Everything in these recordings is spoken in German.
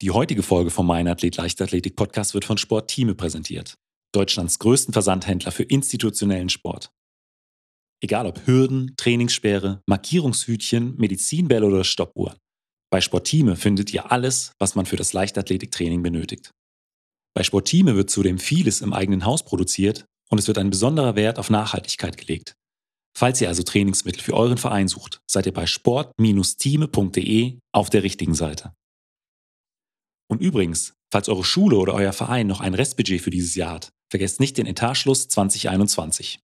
Die heutige Folge vom Mein Athlet Leichtathletik Podcast wird von Sportteame präsentiert. Deutschlands größten Versandhändler für institutionellen Sport. Egal ob Hürden, Trainingssperre, Markierungshütchen, Medizinbälle oder Stoppuhr. Bei Sportteame findet ihr alles, was man für das Leichtathletiktraining benötigt. Bei Sportteame wird zudem vieles im eigenen Haus produziert und es wird ein besonderer Wert auf Nachhaltigkeit gelegt. Falls ihr also Trainingsmittel für euren Verein sucht, seid ihr bei sport-teame.de auf der richtigen Seite. Und übrigens, falls eure Schule oder euer Verein noch ein Restbudget für dieses Jahr hat, vergesst nicht den Etatschluss 2021.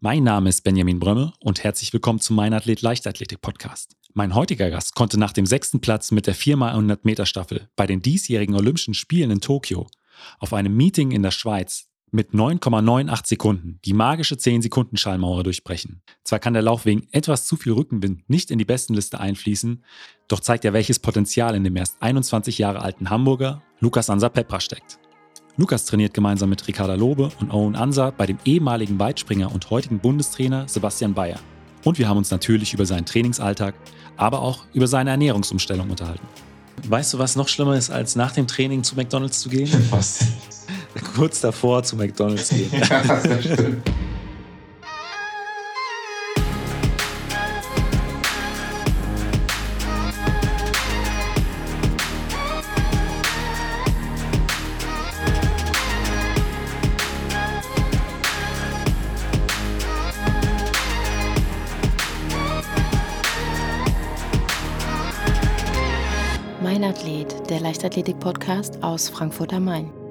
Mein Name ist Benjamin Brömme und herzlich willkommen zum Mein Athlet Leichtathletik Podcast. Mein heutiger Gast konnte nach dem sechsten Platz mit der 4x100 Meter Staffel bei den diesjährigen Olympischen Spielen in Tokio auf einem Meeting in der Schweiz mit 9,98 Sekunden die magische 10-Sekunden-Schallmauer durchbrechen. Zwar kann der Lauf wegen etwas zu viel Rückenwind nicht in die Bestenliste einfließen, doch zeigt er, welches Potenzial in dem erst 21 Jahre alten Hamburger Lukas Ansa Pepra steckt. Lukas trainiert gemeinsam mit Ricarda Lobe und Owen Ansa bei dem ehemaligen Weitspringer und heutigen Bundestrainer Sebastian Bayer. Und wir haben uns natürlich über seinen Trainingsalltag, aber auch über seine Ernährungsumstellung unterhalten. Weißt du, was noch schlimmer ist, als nach dem Training zu McDonalds zu gehen? Was? Kurz davor zu McDonalds gehen. ja, das stimmt. Mein Athlet, der Leichtathletik-Podcast aus Frankfurt am Main.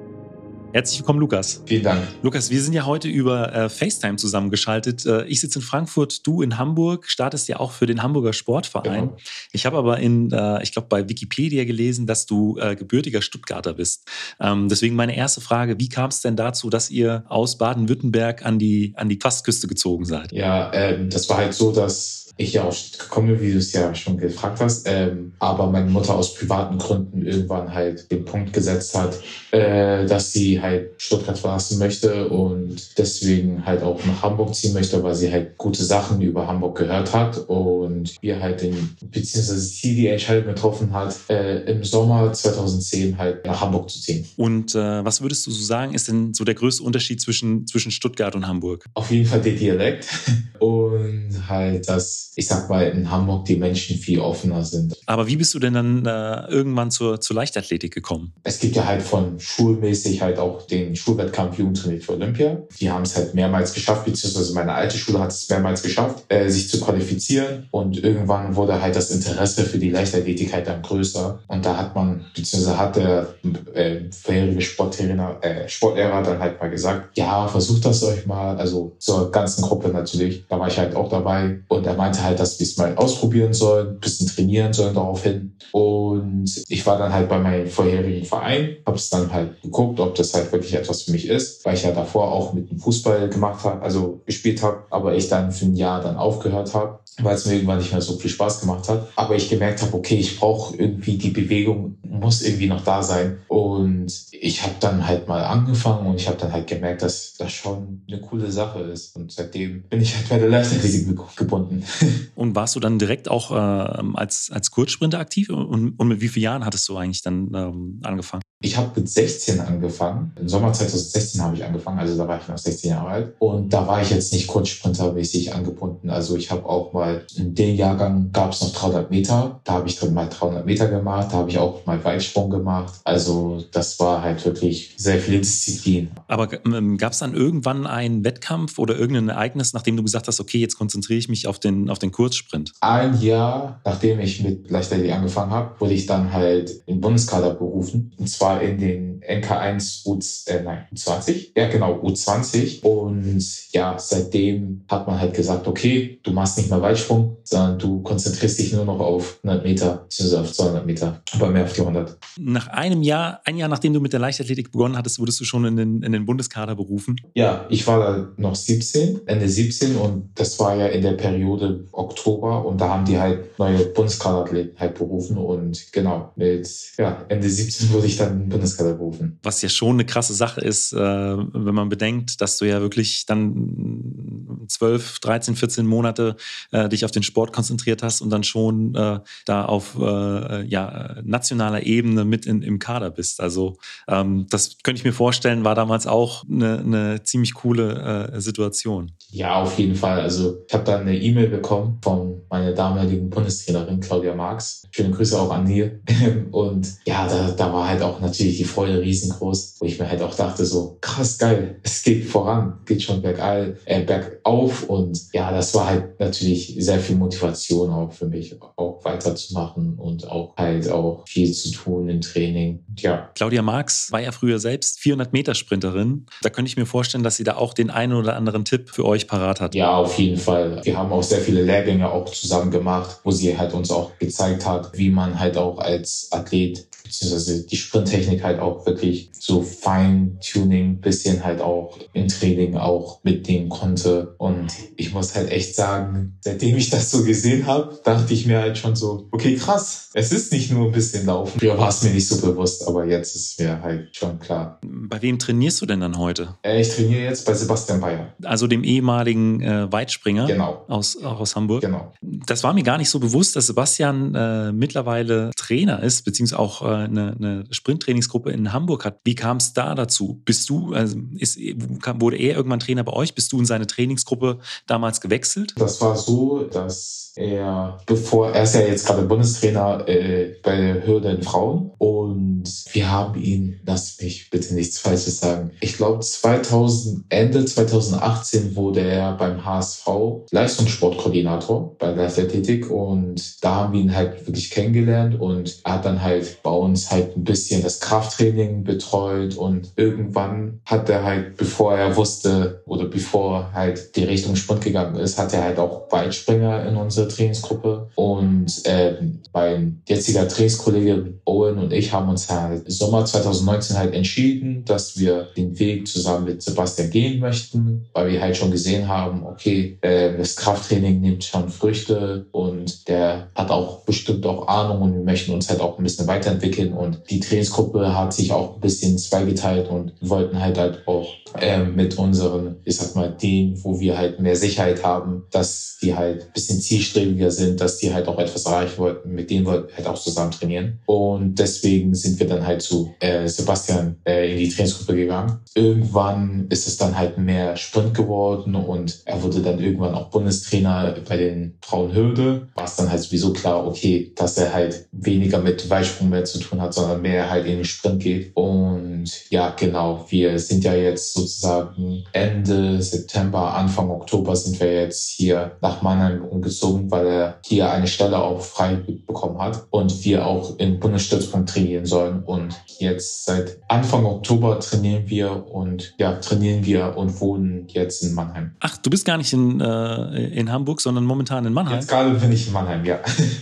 Herzlich willkommen, Lukas. Vielen Dank. Lukas, wir sind ja heute über äh, FaceTime zusammengeschaltet. Äh, ich sitze in Frankfurt, du in Hamburg, startest ja auch für den Hamburger Sportverein. Genau. Ich habe aber in, äh, ich glaube, bei Wikipedia gelesen, dass du äh, gebürtiger Stuttgarter bist. Ähm, deswegen meine erste Frage, wie kam es denn dazu, dass ihr aus Baden-Württemberg an die, an die Fastküste gezogen seid? Ja, ähm, das war halt so, dass ich ja aus Stuttgart komme, wie du es ja schon gefragt hast, ähm, aber meine Mutter aus privaten Gründen irgendwann halt den Punkt gesetzt hat, äh, dass sie halt Stuttgart verlassen möchte und deswegen halt auch nach Hamburg ziehen möchte, weil sie halt gute Sachen über Hamburg gehört hat und wir halt den, beziehungsweise sie die Entscheidung getroffen hat, äh, im Sommer 2010 halt nach Hamburg zu ziehen. Und äh, was würdest du so sagen, ist denn so der größte Unterschied zwischen, zwischen Stuttgart und Hamburg? Auf jeden Fall der Dialekt und halt, ich sag mal, in Hamburg die Menschen viel offener sind. Aber wie bist du denn dann äh, irgendwann zur, zur Leichtathletik gekommen? Es gibt ja halt von schulmäßig halt auch den Schulwettkampf Jugendtrainiert für Olympia. Die haben es halt mehrmals geschafft, beziehungsweise meine alte Schule hat es mehrmals geschafft, äh, sich zu qualifizieren. Und irgendwann wurde halt das Interesse für die Leichtathletik halt dann größer. Und da hat man, beziehungsweise hat der äh, vorherige Sporttrainer, äh, Sportlehrer dann halt mal gesagt, ja, versucht das euch mal. Also zur ganzen Gruppe natürlich. Da war ich halt auch dabei. Und er meinte halt, dass wir es mal ausprobieren sollen, bisschen trainieren sollen daraufhin. Und ich war dann halt bei meinem vorherigen Verein, habe es dann halt geguckt, ob das halt wirklich etwas für mich ist, weil ich ja davor auch mit dem Fußball gemacht habe, also gespielt habe, aber ich dann für ein Jahr dann aufgehört habe, weil es mir irgendwann nicht mehr so viel Spaß gemacht hat. Aber ich gemerkt habe, okay, ich brauche irgendwie die Bewegung, muss irgendwie noch da sein. Und ich habe dann halt mal angefangen und ich habe dann halt gemerkt, dass das schon eine coole Sache ist. Und seitdem bin ich halt bei der Leichtathletik gebunden. Und warst du dann direkt auch äh, als, als Kurzsprinter aktiv? Und, und mit wie vielen Jahren hattest du eigentlich dann ähm, angefangen? Ich habe mit 16 angefangen. Im Sommer 2016 habe ich angefangen, also da war ich noch 16 Jahre alt. Und da war ich jetzt nicht Kurzsprintermäßig angebunden. Also ich habe auch mal, in dem Jahrgang gab es noch 300 Meter. Da habe ich drin mal 300 Meter gemacht. Da habe ich auch mal Weitsprung gemacht. Also das war halt wirklich sehr viel Disziplin. Aber ähm, gab es dann irgendwann einen Wettkampf oder irgendein Ereignis, nachdem du gesagt hast, okay, jetzt konzentriere ich mich auf den, auf den Kurzsprint? Ein Jahr, nachdem ich mit Leichtathletik angefangen habe, wurde ich dann halt in den Bundeskader berufen. Und zwar in den NK1 U, äh, nein, U20. Ja, genau, U20. Und ja, seitdem hat man halt gesagt, okay, du machst nicht mehr Weitsprung, sondern du konzentrierst dich nur noch auf 100 Meter, beziehungsweise auf 200 Meter, aber mehr auf die 100. Nach einem Jahr, ein Jahr nachdem du mit der Leichtathletik begonnen hattest, wurdest du schon in den, in den Bundeskader berufen? Ja, ich war da noch 17, Ende 17 und das war ja in der Periode Oktober und da haben die halt neue Bundeskaderathleten halt berufen und genau, mit ja, Ende 17 wurde ich dann Bundeskader berufen. Was ja schon eine krasse Sache ist, äh, wenn man bedenkt, dass du ja wirklich dann 12, 13, 14 Monate äh, dich auf den Sport konzentriert hast und dann schon äh, da auf ja, nationaler Ebene mit in, im Kader bist. Also ähm, das könnte ich mir vorstellen, war damals auch eine, eine ziemlich coole Situation. Ja, auf jeden Fall. Also ich habe da eine E-Mail bekommen von meiner damaligen Bundestrainerin Claudia Marx. Schöne Grüße auch an die. Und ja, da, da war halt auch natürlich die Freude riesengroß, wo ich mir halt auch dachte so, krass geil, es geht voran, geht schon bergall, äh, bergauf und ja, das war halt natürlich sehr viel Motivation auch für mich, auch weiterzumachen und auch halt auch viel zu tun im Training. Ja. Claudia Marx war ja früher selbst 400 Meter Sprinterin. Da könnte ich mir vorstellen, dass sie da auch den einen oder anderen Tipp für euch parat hat. Ja, auf jeden Fall. Wir haben auch sehr viele Lehrgänge auch zusammen gemacht, wo sie halt uns auch gezeigt hat, wie man halt auch als Athlet beziehungsweise die Sprinttechnik halt auch wirklich so Feintuning bisschen halt auch im Training auch mitnehmen konnte. Und ich muss halt echt sagen, seitdem ich das so gesehen habe, dachte ich mir halt schon so, okay, krass, es ist nicht nur ein bisschen Laufen. Früher war es mir nicht so bewusst, aber jetzt ist mir halt schon klar. Bei wem trainierst du denn dann heute? Äh, ich trainiere jetzt bei Sebastian Bayer. Also dem ehemaligen äh, Weitspringer genau. aus, auch aus Hamburg. Genau. Das war mir gar nicht so bewusst, dass Sebastian äh, mittlerweile Trainer ist, beziehungsweise auch äh, eine, eine Sprinttrainingsgruppe in Hamburg hat. Wie kam es da dazu? Bist du, also ist, wurde er irgendwann Trainer bei euch? Bist du in seine Trainingsgruppe damals gewechselt? Das war so, dass er, bevor, er ist ja jetzt gerade Bundestrainer äh, bei der Hürde in Frauen und wir haben ihn, lass mich bitte nichts Falsches sagen, ich glaube 2000, Ende 2018 wurde er beim HSV Leistungssportkoordinator bei Leichtathletik und da haben wir ihn halt wirklich kennengelernt und er hat dann halt bei uns halt ein bisschen das Krafttraining betreut. Und irgendwann hat er halt, bevor er wusste oder bevor halt die Richtung Sprint gegangen ist, hat er halt auch Weitspringer in unsere Trainingsgruppe. Und äh, mein jetziger Trainingskollege Owen und ich haben uns halt Sommer 2019 halt entschieden, dass wir den Weg zusammen mit Sebastian gehen möchten, weil wir halt schon gesehen haben, okay, äh, das Krafttraining nimmt schon Früchte und der hat auch bestimmt auch Ahnung und wir möchten uns halt auch ein bisschen weiterentwickeln und die Trainingsgruppe hat sich auch ein bisschen zweigeteilt und wollten halt halt auch äh, mit unseren, ich sag mal, denen, wo wir halt mehr Sicherheit haben, dass die halt ein bisschen zielstrebiger sind, dass die halt auch etwas erreichen wollten, mit denen wir halt auch zusammen trainieren. Und deswegen sind wir dann halt zu äh, Sebastian äh, in die Trainingsgruppe gegangen. Irgendwann ist es dann halt mehr Sprint geworden und er wurde dann irgendwann auch Bundestrainer bei den Frauenhürde. War es dann halt sowieso klar, okay, dass er halt weniger mit Weitsprung mehr zu tun hat, sondern mehr halt in den Sprint geht. Und ja, genau, wir sind ja jetzt sozusagen Ende September, Anfang Oktober sind wir jetzt hier nach Mannheim umgezogen, weil er hier eine Stelle auch frei bekommen hat und wir auch im Bundesstützpunkt trainieren sollen. Und jetzt seit Anfang Oktober trainieren wir und ja, trainieren wir und wohnen jetzt in Mannheim. Ach, du bist gar nicht in, äh, in Hamburg, sondern momentan in Mannheim? Jetzt gerade bin ich in Mannheim, ja.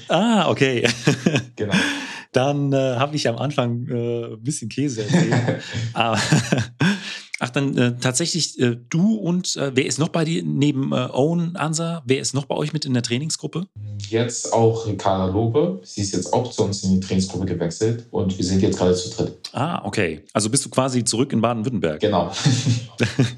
Ah, okay. genau. Dann äh, habe ich am Anfang äh, ein bisschen Käse erzählt. Aber Ach, dann äh, tatsächlich äh, du und äh, wer ist noch bei dir neben äh, Owen Ansa? Wer ist noch bei euch mit in der Trainingsgruppe? Jetzt auch Ricarda Lobe. Sie ist jetzt auch zu uns in die Trainingsgruppe gewechselt und wir sind jetzt gerade zu dritt. Ah, okay. Also bist du quasi zurück in Baden-Württemberg. Genau.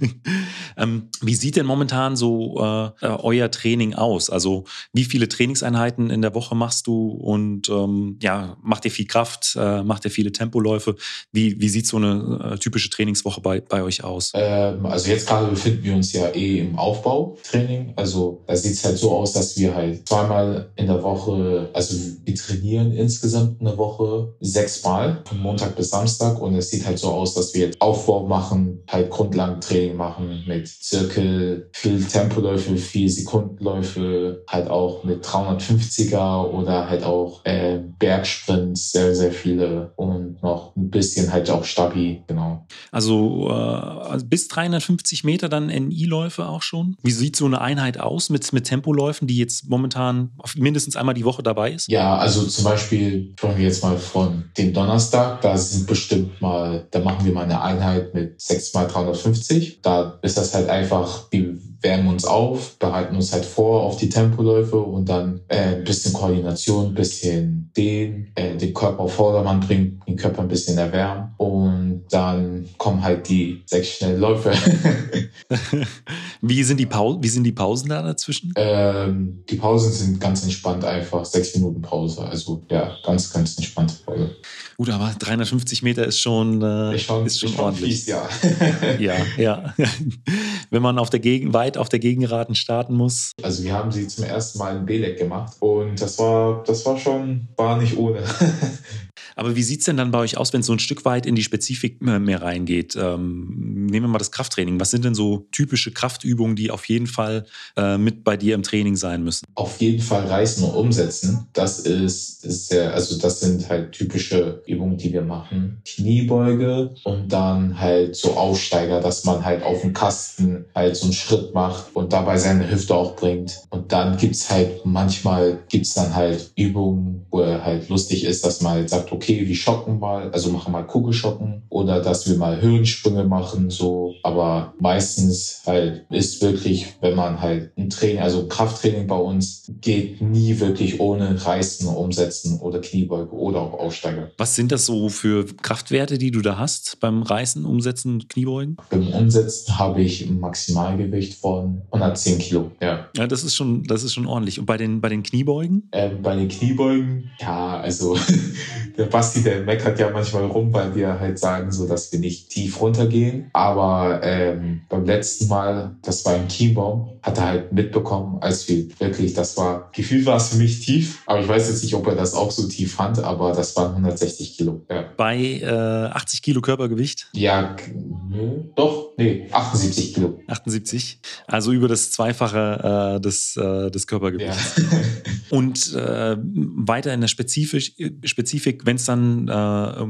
ähm, wie sieht denn momentan so äh, äh, euer Training aus? Also wie viele Trainingseinheiten in der Woche machst du und ähm, ja, macht ihr viel Kraft, macht ihr viele Tempoläufe? Wie, wie sieht so eine typische Trainingswoche bei, bei euch euch aus? Ähm, also jetzt gerade befinden wir uns ja eh im Aufbautraining. Also da sieht es halt so aus, dass wir halt zweimal in der Woche, also wir trainieren insgesamt eine Woche sechsmal, von Montag bis Samstag. Und es sieht halt so aus, dass wir Aufbau machen, halt Grundlagentraining machen mit Zirkel, viel Tempoläufe, viel Sekundenläufe, halt auch mit 350er oder halt auch äh, Bergsprints, sehr, sehr viele und noch ein bisschen halt auch Stabi, genau. Also äh also bis 350 Meter dann NI-Läufe auch schon. Wie sieht so eine Einheit aus mit, mit Tempoläufen, die jetzt momentan mindestens einmal die Woche dabei ist? Ja, also zum Beispiel sprechen wir jetzt mal von dem Donnerstag. Da sind bestimmt mal, da machen wir mal eine Einheit mit 6 mal 350. Da ist das halt einfach, wie wärmen uns auf, bereiten uns halt vor auf die Tempoläufe und dann äh, ein bisschen Koordination, ein bisschen den, äh, den Körper auf Vordermann bringen, den Körper ein bisschen erwärmen und dann kommen halt die sechs schnellen Läufe. wie, sind die wie sind die Pausen da dazwischen? Ähm, die Pausen sind ganz entspannt einfach, sechs Minuten Pause. Also ja, ganz, ganz entspannte Pause. Gut, aber 350 Meter ist schon, äh, ist schon, ist schon, ist ordentlich. Fies, ja. ja, ja. Wenn man auf der Gegen weit auf der Gegenraten starten muss. Also wir haben sie zum ersten Mal in Belek gemacht und das war, das war schon, war nicht ohne. Aber wie sieht es denn dann bei euch aus, wenn es so ein Stück weit in die Spezifik mehr reingeht? Ähm, nehmen wir mal das Krafttraining. Was sind denn so typische Kraftübungen, die auf jeden Fall äh, mit bei dir im Training sein müssen? Auf jeden Fall reißen und umsetzen. Das ist, ist sehr, also das sind halt typische Übungen, die wir machen. Kniebeuge und dann halt so Aufsteiger, dass man halt auf dem Kasten halt so einen Schritt macht und dabei seine Hüfte auch bringt. Und dann gibt's halt, manchmal gibt's dann halt Übungen, wo er halt lustig ist, dass man halt sagt, okay, wir schocken mal, also machen mal Kugelschocken oder dass wir mal Höhensprünge machen, so. Aber meistens halt ist wirklich, wenn man halt ein Training, also Krafttraining bei uns geht nie wirklich ohne Reißen, Umsetzen oder Kniebeuge oder auch Aufsteiger. Was sind das so für Kraftwerte, die du da hast beim Reißen, Umsetzen, Kniebeugen? Beim Umsetzen habe ich ein Maximalgewicht von 110 Kilo, ja. Ja, das ist schon, das ist schon ordentlich. Und bei den, bei den Kniebeugen? Ähm, bei den Kniebeugen, ja, also der Basti, der meckert ja manchmal rum, weil wir halt sagen, so dass wir nicht tief runtergehen. Aber ähm, beim letzten Mal, das war im Chiembaum, hat er halt mitbekommen, als wir wirklich, das war, Gefühl war es für mich tief, aber ich weiß jetzt nicht, ob er das auch so tief fand, aber das waren 160 Kilo. Ja. Bei äh, 80 Kilo Körpergewicht? Ja, doch, nee, 78 Kilo. 78, also über das Zweifache äh, des, äh, des Körpergewichts. Ja. Und äh, weiter in der Spezifik, Spezifik wenn es dann, äh,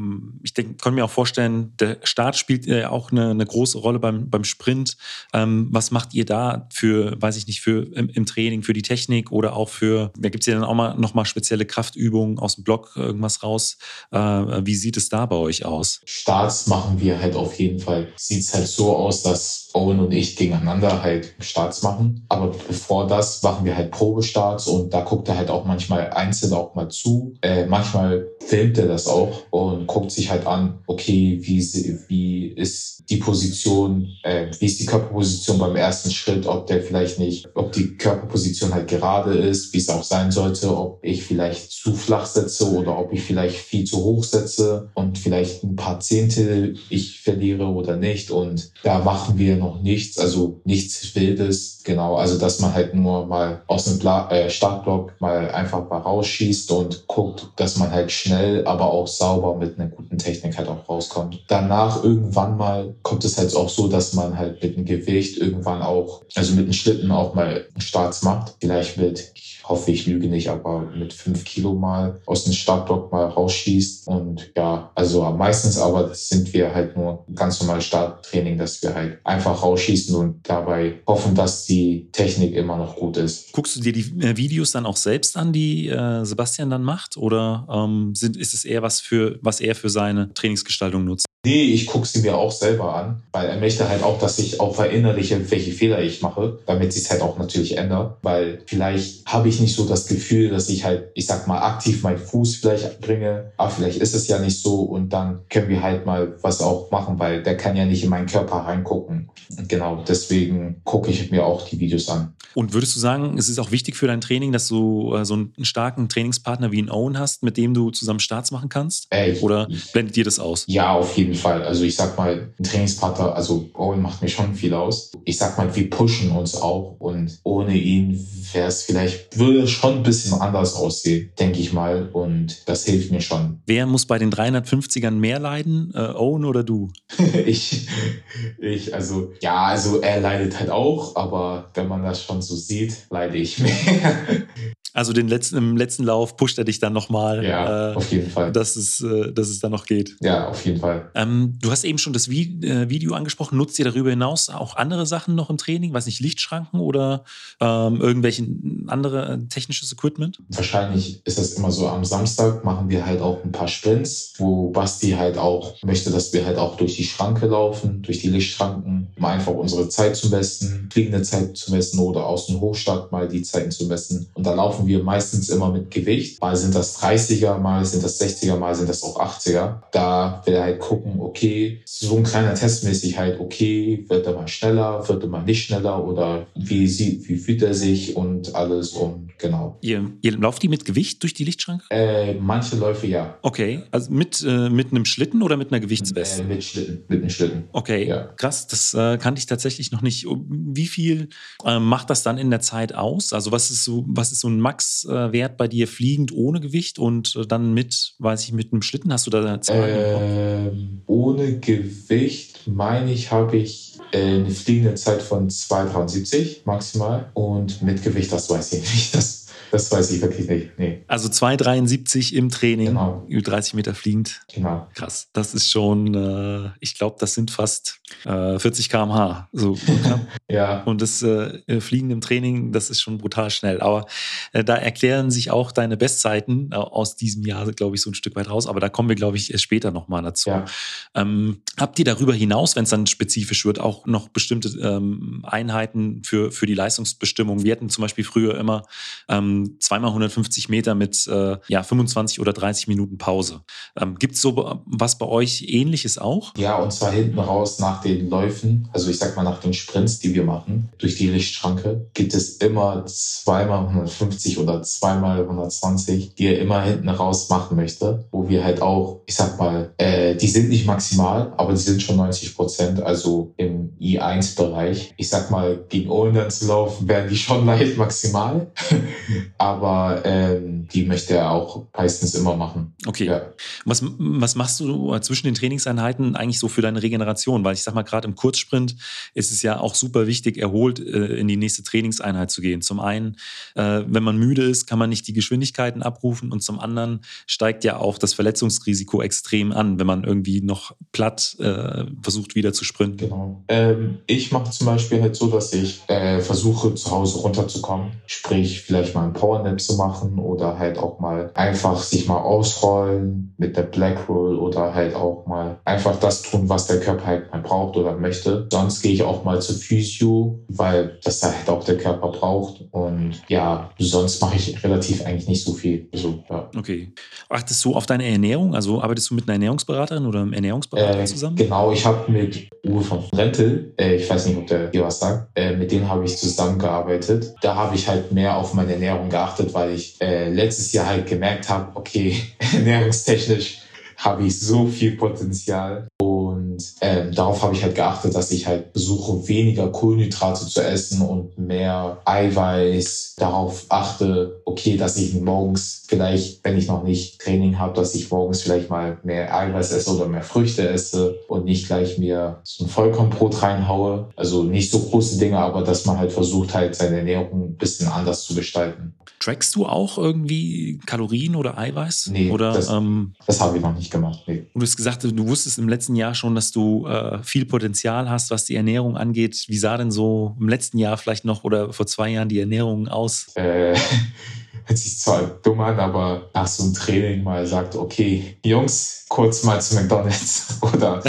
ich denke, kann mir auch vorstellen, der Start spielt ja auch eine, eine, große Rolle beim, beim Sprint. Ähm, was macht ihr da für, weiß ich nicht, für im, im Training, für die Technik oder auch für, da gibt es ja dann auch mal nochmal spezielle Kraftübungen aus dem Block, irgendwas raus. Äh, wie sieht es da bei euch aus? Starts machen wir halt auf jeden Fall. Sieht es halt so aus, dass Owen und ich gegeneinander halt Starts machen. Aber bevor das machen wir halt Probestarts und da guckt er halt auch manchmal einzeln auch mal zu. Äh, manchmal filmt er das auch und guckt sich halt an, okay, wie, wie ist die Position, äh, wie ist die Körperposition beim ersten Schritt, ob der vielleicht nicht, ob die Körperposition halt gerade ist, wie es auch sein sollte, ob ich vielleicht zu flach setze oder ob ich vielleicht viel zu hoch setze und vielleicht ein paar Zehntel ich verliere oder nicht. Und da machen wir noch nichts, also nichts Wildes, genau. Also dass man halt nur mal aus dem Bla äh, Startblock mal einfach mal rausschießt und guckt, dass man halt schnell, aber auch sauber mit einer guten Technik halt auch rauskommt. Danach irgendwann mal kommt es halt auch so, dass man halt mit dem Gewicht irgendwann auch, also mit dem Schlitten auch mal Starts macht. Vielleicht mit hoffe, ich lüge nicht, aber mit fünf Kilo mal aus dem Startblock mal rausschießt. Und ja, also meistens aber sind wir halt nur ganz normal Starttraining, dass wir halt einfach rausschießen und dabei hoffen, dass die Technik immer noch gut ist. Guckst du dir die äh, Videos dann auch selbst an, die äh, Sebastian dann macht? Oder ähm, sind, ist es eher was für, was er für seine Trainingsgestaltung nutzt? Nee, ich gucke sie mir auch selber an, weil er möchte halt auch, dass ich auch verinnerliche, welche Fehler ich mache, damit sich halt auch natürlich ändert. Weil vielleicht habe ich nicht so das Gefühl, dass ich halt, ich sag mal, aktiv meinen Fuß vielleicht bringe, aber vielleicht ist es ja nicht so und dann können wir halt mal was auch machen, weil der kann ja nicht in meinen Körper reingucken. Genau, deswegen gucke ich mir auch die Videos an. Und würdest du sagen, es ist auch wichtig für dein Training, dass du äh, so einen starken Trainingspartner wie einen Owen hast, mit dem du zusammen Starts machen kannst? Äh, Oder blendet dir das aus? Ja, auf jeden Fall. Also ich sag mal, ein Trainingspartner, also Owen macht mir schon viel aus. Ich sag mal, wir pushen uns auch und ohne ihn wäre es vielleicht, würde schon ein bisschen anders aussehen, denke ich mal. Und das hilft mir schon. Wer muss bei den 350ern mehr leiden? Äh, Owen oder du? ich, ich, also, ja, also er leidet halt auch, aber wenn man das schon so sieht, leide ich mehr. Also den letzten, im letzten Lauf pusht er dich dann nochmal. Ja, äh, auf jeden Fall. Dass es, äh, dass es dann noch geht. Ja, auf jeden Fall. Ähm, du hast eben schon das Vi äh, Video angesprochen. Nutzt ihr darüber hinaus auch andere Sachen noch im Training? Weiß nicht, Lichtschranken oder ähm, irgendwelche andere äh, technisches Equipment? Wahrscheinlich ist das immer so. Am Samstag machen wir halt auch ein paar Sprints, wo Basti halt auch möchte, dass wir halt auch durch die Schranke laufen, durch die Lichtschranken, um einfach unsere Zeit zu messen, fliegende Zeit zu messen oder aus dem Hochstart mal die Zeiten zu messen. Und da laufen wir meistens immer mit Gewicht. Mal sind das 30er, mal sind das 60er, mal sind das auch 80er. Da will er halt gucken, okay, so ein kleiner Testmäßig halt, okay, wird er mal schneller, wird er mal nicht schneller oder wie sieht, wie fühlt er sich und alles und genau. Ihr, ihr lauft die mit Gewicht durch die Lichtschranke? Äh, manche Läufe ja. Okay, also mit, äh, mit einem Schlitten oder mit einer Gewichtsweste? Äh, mit Schlitten, mit einem Schlitten. Okay, ja. krass, das äh, kannte ich tatsächlich noch nicht. Wie viel äh, macht das dann in der Zeit aus? Also was ist so, was ist so ein Max-Wert bei dir fliegend ohne Gewicht und äh, dann mit, weiß ich, mit einem Schlitten? Hast du da Zahlen ähm, Ohne Gewicht, meine ich, habe ich äh, eine fliegende Zeit von 2,73 maximal und mit Gewicht, das weiß ich nicht. Das das weiß ich wirklich nicht. Nee. Also 2,73 im Training, genau. über 30 Meter fliegend. Genau. Krass. Das ist schon, äh, ich glaube, das sind fast äh, 40 km/h. So, ja. Und das äh, Fliegen im Training, das ist schon brutal schnell. Aber äh, da erklären sich auch deine Bestzeiten äh, aus diesem Jahr, glaube ich, so ein Stück weit raus. Aber da kommen wir, glaube ich, später nochmal dazu. Ja. Ähm, habt ihr darüber hinaus, wenn es dann spezifisch wird, auch noch bestimmte ähm, Einheiten für, für die Leistungsbestimmung? Wir hatten zum Beispiel früher immer zweimal 150 Meter mit äh, ja, 25 oder 30 Minuten Pause. Ähm, Gibt es so was bei euch Ähnliches auch? Ja, und zwar hinten raus nach den Läufen, also ich sag mal nach den Sprints, die wir machen, durch die Lichtschranke, gibt es immer zweimal 150 oder zweimal 120, die er immer hinten raus machen möchte, wo wir halt auch, ich sag mal, äh, die sind nicht maximal, aber die sind schon 90 Prozent, also im I1-Bereich. Ich sag mal, gegen Olden zu laufen, werden die schon leicht maximal. Aber ähm, die möchte er auch meistens immer machen. Okay. Ja. Was, was machst du zwischen den Trainingseinheiten eigentlich so für deine Regeneration? Weil ich sag mal, gerade im Kurzsprint ist es ja auch super wichtig, erholt äh, in die nächste Trainingseinheit zu gehen. Zum einen, äh, wenn man müde ist, kann man nicht die Geschwindigkeiten abrufen und zum anderen steigt ja auch das Verletzungsrisiko extrem an, wenn man irgendwie noch platt äh, versucht, wieder zu sprinten. Genau. Ähm, ich mache zum Beispiel halt so, dass ich äh, versuche, zu Hause runterzukommen. Sprich, vielleicht mal ein Powernap zu machen oder halt auch mal einfach sich mal ausrollen mit der Black Roll oder halt auch mal einfach das tun, was der Körper halt mal braucht oder möchte. Sonst gehe ich auch mal zu Physio, weil das halt auch der Körper braucht. Und ja, sonst mache ich relativ eigentlich nicht so viel. Also, ja. Okay. Achtest du auf deine Ernährung? Also arbeitest du mit einer Ernährungsberaterin oder einem Ernährungsberater äh, zusammen? Genau, ich habe mit Uwe von Rentel, äh, ich weiß nicht, ob der hier was sagt, äh, mit denen habe ich zusammengearbeitet. Da habe ich halt mehr auf meine Ernährung geachtet, weil ich äh, letztes Jahr halt gemerkt habe, okay, ernährungstechnisch habe ich so viel Potenzial. Und ähm, darauf habe ich halt geachtet, dass ich halt versuche, weniger Kohlenhydrate zu essen und mehr Eiweiß. Darauf achte, okay, dass ich morgens vielleicht, wenn ich noch nicht Training habe, dass ich morgens vielleicht mal mehr Eiweiß esse oder mehr Früchte esse und nicht gleich mir so ein Vollkornbrot reinhaue. Also nicht so große Dinge, aber dass man halt versucht, halt seine Ernährung ein bisschen anders zu gestalten. Trackst du auch irgendwie Kalorien oder Eiweiß? Nee, oder, das, ähm, das habe ich noch nicht gemacht. Nee. Du hast gesagt, du wusstest im letzten Jahr schon, dass du äh, viel Potenzial hast, was die Ernährung angeht. Wie sah denn so im letzten Jahr vielleicht noch oder vor zwei Jahren die Ernährung aus? Äh, hört sich zwar dumm an, aber nach so einem Training mal sagt, okay, Jungs, kurz mal zu McDonalds oder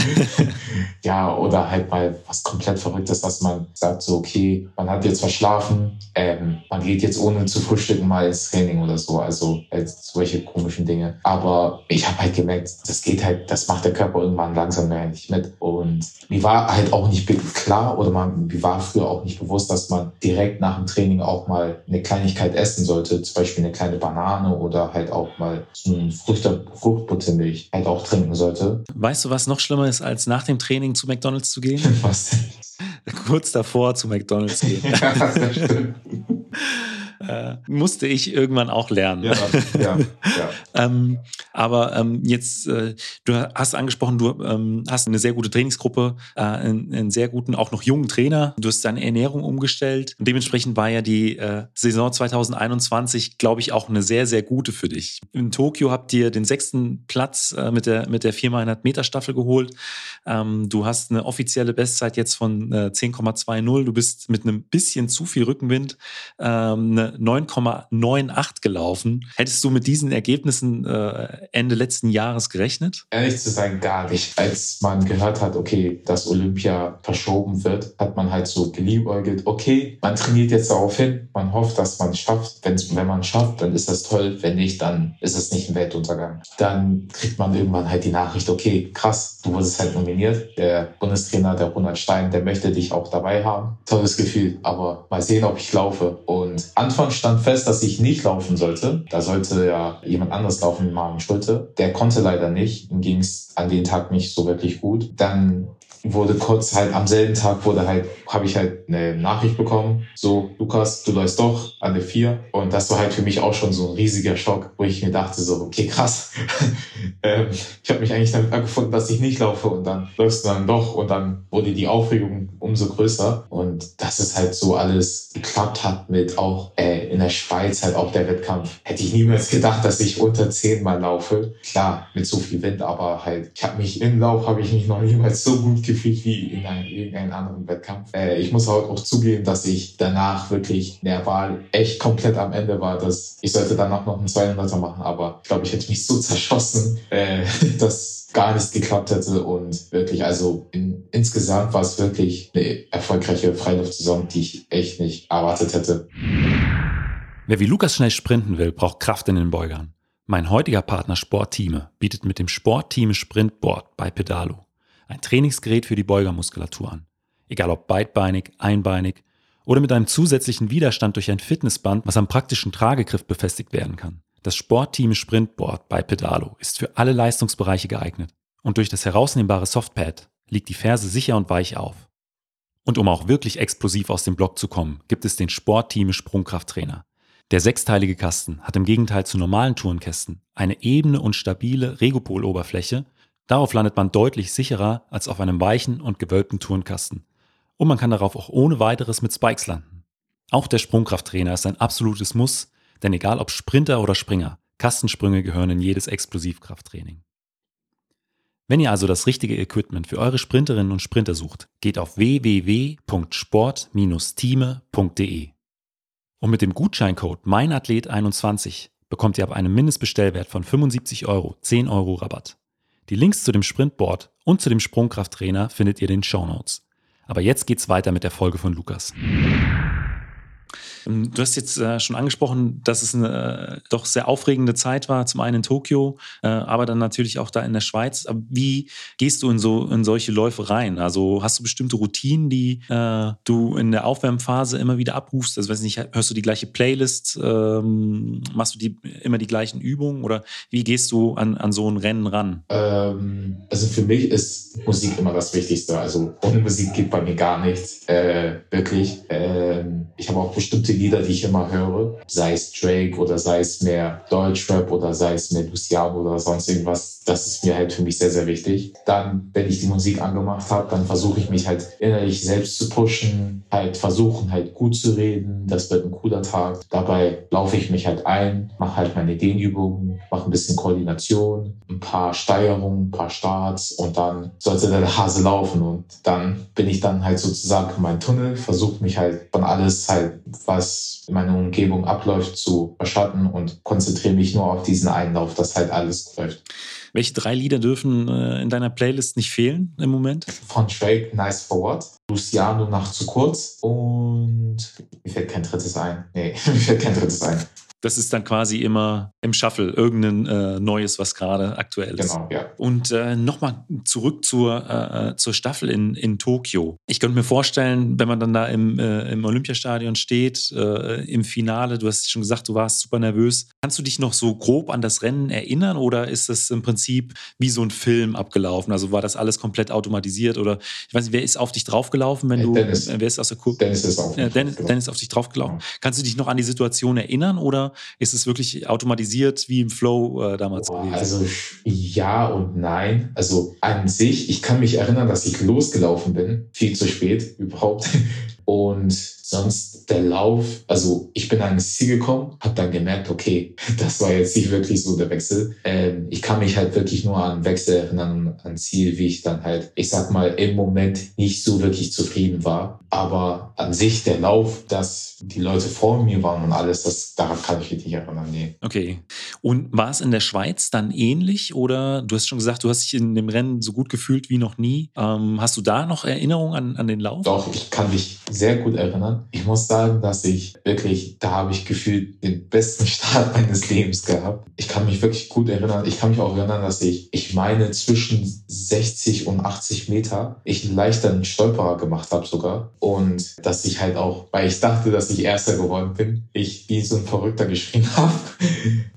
ja, oder halt mal was komplett Verrücktes, dass man sagt so, okay, man hat jetzt verschlafen, ähm, man geht jetzt ohne zu frühstücken mal ins Training oder so, also halt solche komischen Dinge. Aber ich habe halt gemerkt, das geht halt, das macht der Körper irgendwann langsam mehr nicht mit. Und mir war halt auch nicht klar oder man, mir war früher auch nicht bewusst, dass man direkt nach dem Training auch mal eine Kleinigkeit essen sollte, zum Beispiel eine kleine Banane oder halt auch mal so ein Fruchtbuttermilch halt auch trinken sollte. Weißt du, was noch schlimmer ist, als nach dem Training zu McDonalds zu gehen? Was? Kurz davor zu McDonalds gehen. ja, das stimmt. äh, musste ich irgendwann auch lernen. Ja, ja, ja. ähm, Aber ähm, jetzt, äh, du hast angesprochen, du ähm, hast eine sehr gute Trainingsgruppe, äh, einen, einen, sehr guten, auch noch jungen Trainer. Du hast deine Ernährung umgestellt. Und dementsprechend war ja die äh, Saison 2021, glaube ich, auch eine sehr, sehr gute für dich. In Tokio habt ihr den sechsten Platz äh, mit der, mit der 4x100 Meter Staffel geholt. Ähm, du hast eine offizielle Bestzeit jetzt von äh, 10,20. Du bist mit einem bisschen zu viel Rückenwind ähm, eine 9,98 gelaufen. Hättest du mit diesen Ergebnissen äh, Ende letzten Jahres gerechnet? Ehrlich zu sein, gar nicht. Als man gehört hat, okay, dass Olympia verschoben wird, hat man halt so geliebäugelt, okay, man trainiert jetzt darauf hin, man hofft, dass man es schafft. Wenn's, wenn man es schafft, dann ist das toll. Wenn nicht, dann ist es nicht ein Weltuntergang. Dann kriegt man irgendwann halt die Nachricht, okay, krass, du wurdest halt nominiert. Der Bundestrainer, der Ronald Stein, der möchte dich auch dabei haben. Tolles Gefühl, aber mal sehen, ob ich laufe. Und Anfang stand fest, dass ich nicht laufen sollte. Da sollte ja jemand anderes laufen, Marvin Schulte. Der konnte leider nicht. Ihm ging es an den Tag nicht so wirklich gut. Dann wurde kurz halt am selben Tag wurde halt, habe ich halt eine Nachricht bekommen, so Lukas, du läufst doch alle vier. Und das war halt für mich auch schon so ein riesiger Schock, wo ich mir dachte so, okay, krass. ähm, ich habe mich eigentlich damit angefunden, dass ich nicht laufe und dann läufst du dann doch und dann wurde die Aufregung umso größer. Und dass es halt so alles geklappt hat mit auch äh, in der Schweiz halt auch der Wettkampf, hätte ich niemals gedacht, dass ich unter zehn mal laufe. Klar, mit so viel Wind, aber halt, ich habe mich im Lauf, habe ich mich noch niemals so gut gefühlt wie in einem, irgendeinem anderen Wettkampf. Äh, ich muss auch, auch zugeben, dass ich danach wirklich nerval echt komplett am Ende war. Dass ich sollte danach noch einen 200er machen, aber ich glaube, ich hätte mich so zerschossen, äh, dass gar nichts geklappt hätte und wirklich, also in, insgesamt war es wirklich eine erfolgreiche Freiluftsaison, die ich echt nicht erwartet hätte. Wer wie Lukas schnell sprinten will, braucht Kraft in den Beugern. Mein heutiger Partner Sportteame bietet mit dem Sportteam Sprintboard bei Pedalo ein Trainingsgerät für die Beugermuskulatur an. Egal ob beidbeinig, einbeinig oder mit einem zusätzlichen Widerstand durch ein Fitnessband, was am praktischen Tragegriff befestigt werden kann. Das Sportteam Sprintboard bei Pedalo ist für alle Leistungsbereiche geeignet und durch das herausnehmbare Softpad liegt die Ferse sicher und weich auf. Und um auch wirklich explosiv aus dem Block zu kommen, gibt es den Sportteam Sprungkrafttrainer. Der sechsteilige Kasten hat im Gegenteil zu normalen Tourenkästen eine ebene und stabile Regopol-Oberfläche Darauf landet man deutlich sicherer als auf einem weichen und gewölbten Turnkasten. Und man kann darauf auch ohne weiteres mit Spikes landen. Auch der Sprungkrafttrainer ist ein absolutes Muss, denn egal ob Sprinter oder Springer, Kastensprünge gehören in jedes Explosivkrafttraining. Wenn ihr also das richtige Equipment für eure Sprinterinnen und Sprinter sucht, geht auf www.sport-teame.de. Und mit dem Gutscheincode MEINATHLET21 bekommt ihr ab einem Mindestbestellwert von 75 Euro 10 Euro Rabatt. Die Links zu dem Sprintboard und zu dem Sprungkrafttrainer findet ihr in den Show Notes. Aber jetzt geht's weiter mit der Folge von Lukas. Ähm, du hast jetzt äh, schon angesprochen, dass es eine äh, doch sehr aufregende Zeit war, zum einen in Tokio, äh, aber dann natürlich auch da in der Schweiz. Wie gehst du in so in solche Läufe rein? Also hast du bestimmte Routinen, die äh, du in der Aufwärmphase immer wieder abrufst? Also weiß nicht, hörst du die gleiche Playlist? Ähm, machst du die immer die gleichen Übungen oder wie gehst du an, an so ein Rennen ran? Ähm, also für mich ist Musik immer das Wichtigste. Also ohne Musik geht bei mir gar nichts, äh, wirklich. Ähm, ich habe auch bestimmte bestimmte Lieder, die ich immer höre, sei es Drake oder sei es mehr Deutschrap oder sei es mehr Luciano oder sonst irgendwas, das ist mir halt für mich sehr, sehr wichtig. Dann, wenn ich die Musik angemacht habe, dann versuche ich mich halt innerlich selbst zu pushen, halt versuchen halt gut zu reden, das wird ein cooler Tag. Dabei laufe ich mich halt ein, mache halt meine Dehnübungen, mache ein bisschen Koordination, ein paar Steigerungen, ein paar Starts und dann sollte der Hase laufen und dann bin ich dann halt sozusagen in meinem Tunnel, versuche mich halt von alles halt, was in meiner Umgebung abläuft, zu verschatten und konzentriere mich nur auf diesen Einlauf, dass halt alles läuft. Welche drei Lieder dürfen äh, in deiner Playlist nicht fehlen im Moment? Von Drake, Nice for What. Luciano, Nacht zu kurz. Und mir fällt kein drittes ein. Nee, mir fällt kein drittes ein. Das ist dann quasi immer im Shuffle irgendein äh, Neues, was gerade aktuell ist. Genau, ja. Und äh, nochmal zurück zur, äh, äh, zur Staffel in, in Tokio. Ich könnte mir vorstellen, wenn man dann da im, äh, im Olympiastadion steht, äh, im Finale, du hast schon gesagt, du warst super nervös. Kannst du dich noch so grob an das Rennen erinnern oder ist das im Prinzip wie so ein Film abgelaufen? Also war das alles komplett automatisiert oder ich weiß nicht, wer ist auf dich draufgelaufen? wenn du, Dennis, wer ist aus der Kurve? Dennis ist auf, äh, Dennis, Dennis auf dich draufgelaufen. Ja. Kannst du dich noch an die Situation erinnern oder ist es wirklich automatisiert wie im Flow äh, damals Boah, gewesen? Also ja und nein. Also an sich, ich kann mich erinnern, dass ich losgelaufen bin, viel zu spät überhaupt. Und sonst der Lauf, also ich bin ans Ziel gekommen, habe dann gemerkt, okay, das war jetzt nicht wirklich so der Wechsel. Ähm, ich kann mich halt wirklich nur an Wechsel erinnern, an Ziel, wie ich dann halt, ich sag mal, im Moment nicht so wirklich zufrieden war. Aber an sich der Lauf, dass die Leute vor mir waren und alles, das, daran kann ich mich nicht erinnern. Nee. Okay. Und war es in der Schweiz dann ähnlich oder du hast schon gesagt, du hast dich in dem Rennen so gut gefühlt wie noch nie. Ähm, hast du da noch Erinnerungen an, an den Lauf? Doch, ich kann mich sehr gut erinnern. Ich muss sagen, dass ich wirklich, da habe ich gefühlt den besten Start meines Lebens gehabt. Ich kann mich wirklich gut erinnern. Ich kann mich auch erinnern, dass ich, ich meine, zwischen 60 und 80 Meter ich leichter einen Stolperer gemacht habe sogar. Und dass ich halt auch, weil ich dachte, dass ich Erster geworden bin, ich wie so ein Verrückter geschrien habe.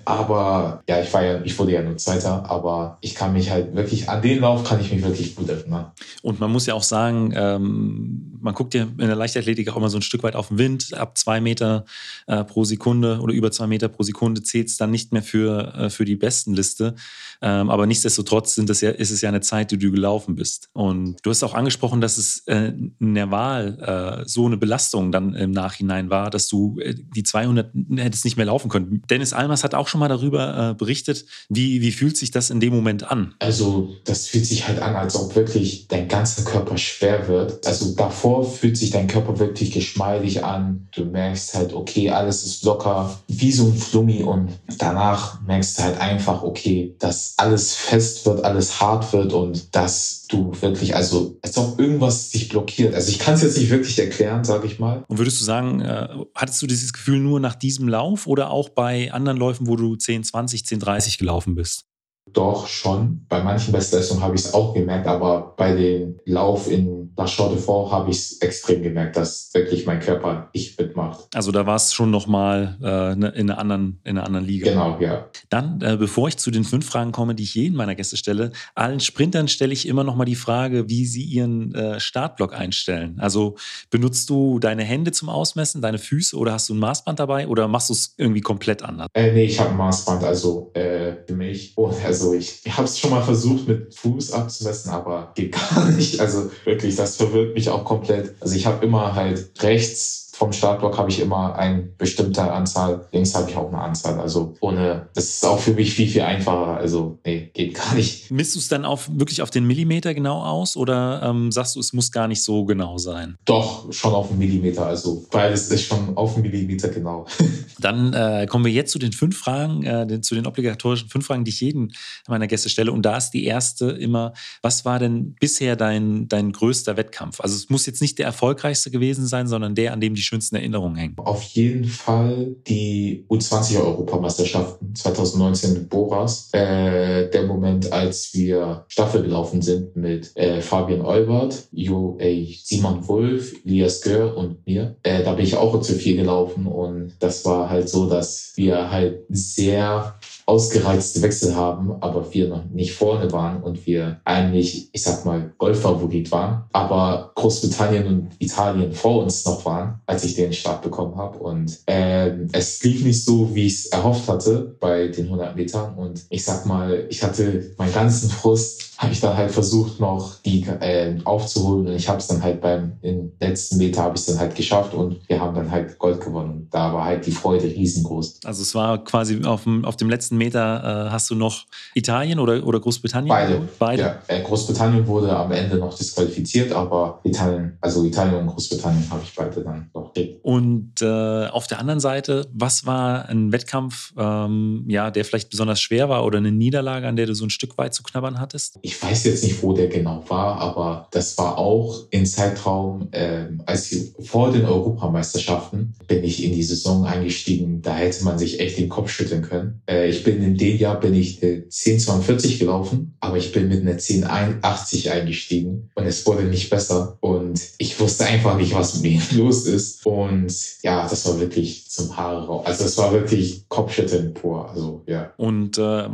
aber ja, ich war ja, ich wurde ja nur Zweiter, aber ich kann mich halt wirklich, an den Lauf kann ich mich wirklich gut erinnern. Und man muss ja auch sagen, ähm, man guckt ja in der Leichtathletik auch immer so ein Stück weit auf den Wind. Ab zwei Meter äh, pro Sekunde oder über zwei Meter pro Sekunde zählt es dann nicht mehr für, äh, für die Bestenliste. Ähm, aber nichtsdestotrotz sind das ja, ist es ja eine Zeit, die du gelaufen bist. Und du hast auch angesprochen, dass es äh, in der Wahl äh, so eine Belastung dann im Nachhinein war, dass du äh, die 200 hättest nicht mehr laufen können. Dennis Almers hat auch schon mal darüber äh, berichtet. Wie, wie fühlt sich das in dem Moment an? Also das fühlt sich halt an, als ob wirklich dein ganzer Körper schwer wird. Also davor fühlt sich dein Körper wirklich geschmeidig an. Du merkst halt, okay, alles ist locker, wie so ein Flummi und danach merkst du halt einfach, okay, dass alles fest wird, alles hart wird und dass du wirklich, also als ob irgendwas dich blockiert. Also ich kann es jetzt nicht wirklich erklären, sage ich mal. Und würdest du sagen, äh, hattest du dieses Gefühl nur nach diesem Lauf oder auch bei anderen Läufen, wo du 10, 20, 10, 30 gelaufen bist? Doch schon. Bei manchen Bestleistungen habe ich es auch gemerkt, aber bei dem Lauf in La Chaux Fonds habe ich es extrem gemerkt, dass wirklich mein Körper nicht mitmacht. Also da war es schon nochmal äh, ne, in, einer anderen, in einer anderen Liga. Genau, ja. Dann, äh, bevor ich zu den fünf Fragen komme, die ich jeden meiner Gäste stelle, allen Sprintern stelle ich immer nochmal die Frage, wie sie ihren äh, Startblock einstellen. Also benutzt du deine Hände zum Ausmessen, deine Füße oder hast du ein Maßband dabei oder machst du es irgendwie komplett anders? Äh, nee, ich habe ein Maßband, also äh, für mich. Oh, also ich, ich habe es schon mal versucht mit Fuß abzumessen, aber geht gar nicht. Also wirklich, das verwirrt mich auch komplett. Also ich habe immer halt rechts vom Startblock habe ich immer eine bestimmte Anzahl, links habe ich auch eine Anzahl. Also ohne, das ist auch für mich viel, viel einfacher. Also nee, geht gar nicht. Misst du es dann auf, wirklich auf den Millimeter genau aus oder ähm, sagst du, es muss gar nicht so genau sein? Doch, schon auf den Millimeter. Also beides ist schon auf den Millimeter genau. dann äh, kommen wir jetzt zu den fünf Fragen, äh, zu den obligatorischen fünf Fragen, die ich jeden meiner Gäste stelle. Und da ist die erste immer, was war denn bisher dein, dein größter Wettkampf? Also es muss jetzt nicht der erfolgreichste gewesen sein, sondern der, an dem die schönsten Erinnerungen hängen? Auf jeden Fall die U20-Europameisterschaften 2019 in Boras. Äh, der Moment, als wir Staffel gelaufen sind mit äh, Fabian Olbert, jo, äh, Simon Wolf, Elias Gör und mir. Äh, da bin ich auch zu viel gelaufen und das war halt so, dass wir halt sehr ausgereizte Wechsel haben, aber wir noch nicht vorne waren und wir eigentlich, ich sag mal, Golffavorit waren, aber Großbritannien und Italien vor uns noch waren, als ich den Start bekommen habe. Und äh, es lief nicht so, wie ich es erhofft hatte bei den 100 Metern. Und ich sag mal, ich hatte meinen ganzen Frust habe ich dann halt versucht, noch die äh, aufzuholen. Und ich habe es dann halt beim im letzten Meter habe ich es dann halt geschafft und wir haben dann halt Gold gewonnen. Da war halt die Freude riesengroß. Also es war quasi auf dem, auf dem letzten Meter äh, hast du noch Italien oder, oder Großbritannien? Beide. Beide. Ja, äh, Großbritannien wurde am Ende noch disqualifiziert, aber Italien, also Italien und Großbritannien habe ich beide dann noch. Und äh, auf der anderen Seite, was war ein Wettkampf, ähm, ja, der vielleicht besonders schwer war oder eine Niederlage, an der du so ein Stück weit zu knabbern hattest? ich weiß jetzt nicht, wo der genau war, aber das war auch im Zeitraum, ähm, als ich, vor den Europameisterschaften bin ich in die Saison eingestiegen. Da hätte man sich echt den Kopf schütteln können. Äh, ich bin in dem Jahr bin ich eine 1042 gelaufen, aber ich bin mit einer 1080 eingestiegen und es wurde nicht besser und ich wusste einfach nicht, was mit mir los ist. Und ja, das war wirklich zum Haare raus. Also es war wirklich Kopfschütteln pur. Also ja. Und äh,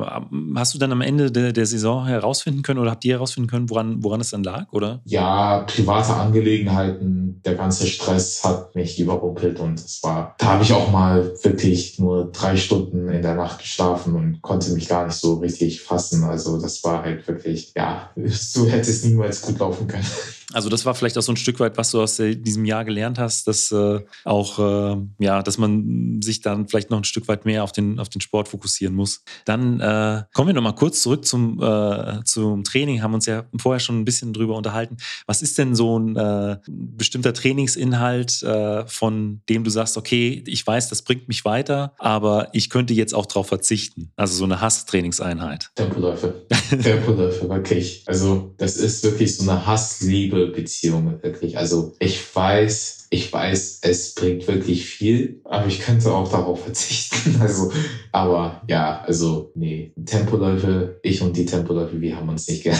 hast du dann am Ende de der Saison herausfinden können oder habt ihr herausfinden können, woran, woran es dann lag, oder? Ja, private Angelegenheiten, der ganze Stress hat mich überrumpelt und es war, da habe ich auch mal wirklich nur drei Stunden in der Nacht geschlafen und konnte mich gar nicht so richtig fassen. Also das war halt wirklich, ja, so hätte es niemals gut laufen können. Also das war vielleicht auch so ein Stück weit, was du aus diesem Jahr gelernt hast, dass äh, auch äh, ja, dass man sich dann vielleicht noch ein Stück weit mehr auf den auf den Sport fokussieren muss. Dann äh, kommen wir noch mal kurz zurück zum äh, zum Training. Haben uns ja vorher schon ein bisschen drüber unterhalten. Was ist denn so ein äh, bestimmter Trainingsinhalt, äh, von dem du sagst, okay, ich weiß, das bringt mich weiter, aber ich könnte jetzt auch darauf verzichten. Also so eine Hasstrainingseinheit. Tempoläufe, Tempoläufe wirklich. Also das ist wirklich so eine Hassliebe Beziehungen wirklich. Also ich weiß, ich weiß, es bringt wirklich viel, aber ich könnte auch darauf verzichten. Also, aber ja, also nee, Tempoläufe, ich und die Tempoläufe, wir haben uns nicht gern.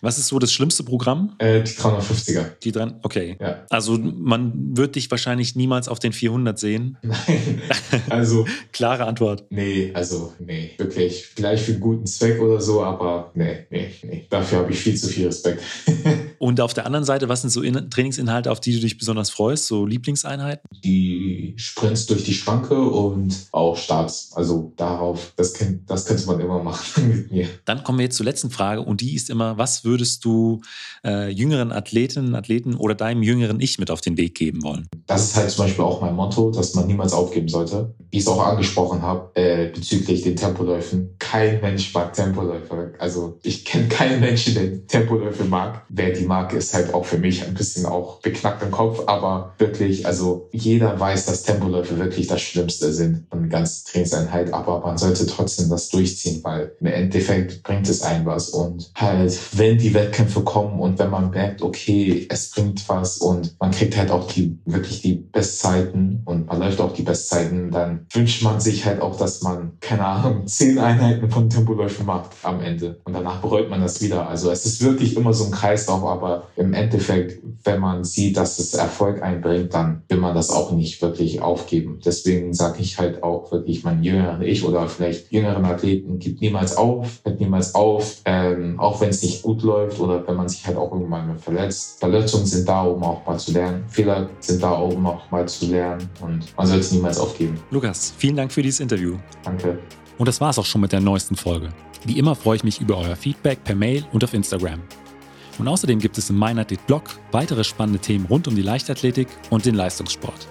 Was ist so das schlimmste Programm? Äh, die 350er. Die dran, okay. Ja. Also man wird dich wahrscheinlich niemals auf den 400 sehen. Nein, also klare Antwort. Nee, also nee, wirklich. Vielleicht für einen guten Zweck oder so, aber nee, nee, nee. Dafür habe ich viel zu viel Respekt. Und auf der anderen Seite, was sind so Trainingsinhalte, auf die du dich besonders freust? So Lieblingseinheiten? Die Sprints durch die Schranke und auch Starts. Also darauf, das, kann, das könnte man immer machen mit mir. Dann kommen wir jetzt zur letzten Frage und die ist immer, was würdest du äh, jüngeren Athletinnen, Athleten oder deinem jüngeren Ich mit auf den Weg geben wollen? Das ist halt zum Beispiel auch mein Motto, dass man niemals aufgeben sollte. Wie ich es auch angesprochen habe, äh, bezüglich den Tempoläufen. Kein Mensch mag Tempoläufe. Also ich kenne keinen Menschen, der Tempoläufe mag. Wer die mag, ist halt auch für mich ein bisschen auch beknackt im Kopf, aber wirklich, also jeder weiß, dass Tempoläufe wirklich das Schlimmste sind von der ganzen Trainingseinheit, aber man sollte trotzdem das durchziehen, weil im Endeffekt bringt es ein was und halt, wenn die Wettkämpfe kommen und wenn man merkt, okay, es bringt was und man kriegt halt auch die, wirklich die Bestzeiten und man läuft auch die Bestzeiten, dann wünscht man sich halt auch, dass man, keine Ahnung, zehn Einheiten von Tempoläufen macht am Ende und danach bereut man das wieder. Also es ist wirklich immer so ein Kreislauf, aber im Endeffekt, wenn man sieht, dass es Erfolg ein einbringt, dann will man das auch nicht wirklich aufgeben. Deswegen sage ich halt auch wirklich mein jüngeren Ich oder vielleicht jüngeren Athleten, gibt niemals auf, hört niemals auf, ähm, auch wenn es nicht gut läuft oder wenn man sich halt auch irgendwann mal verletzt. Verletzungen sind da, um auch mal zu lernen. Fehler sind da, um auch mal zu lernen und man sollte niemals aufgeben. Lukas, vielen Dank für dieses Interview. Danke. Und das war es auch schon mit der neuesten Folge. Wie immer freue ich mich über euer Feedback per Mail und auf Instagram. Und außerdem gibt es im MeinAthlet Blog weitere spannende Themen rund um die Leichtathletik und den Leistungssport.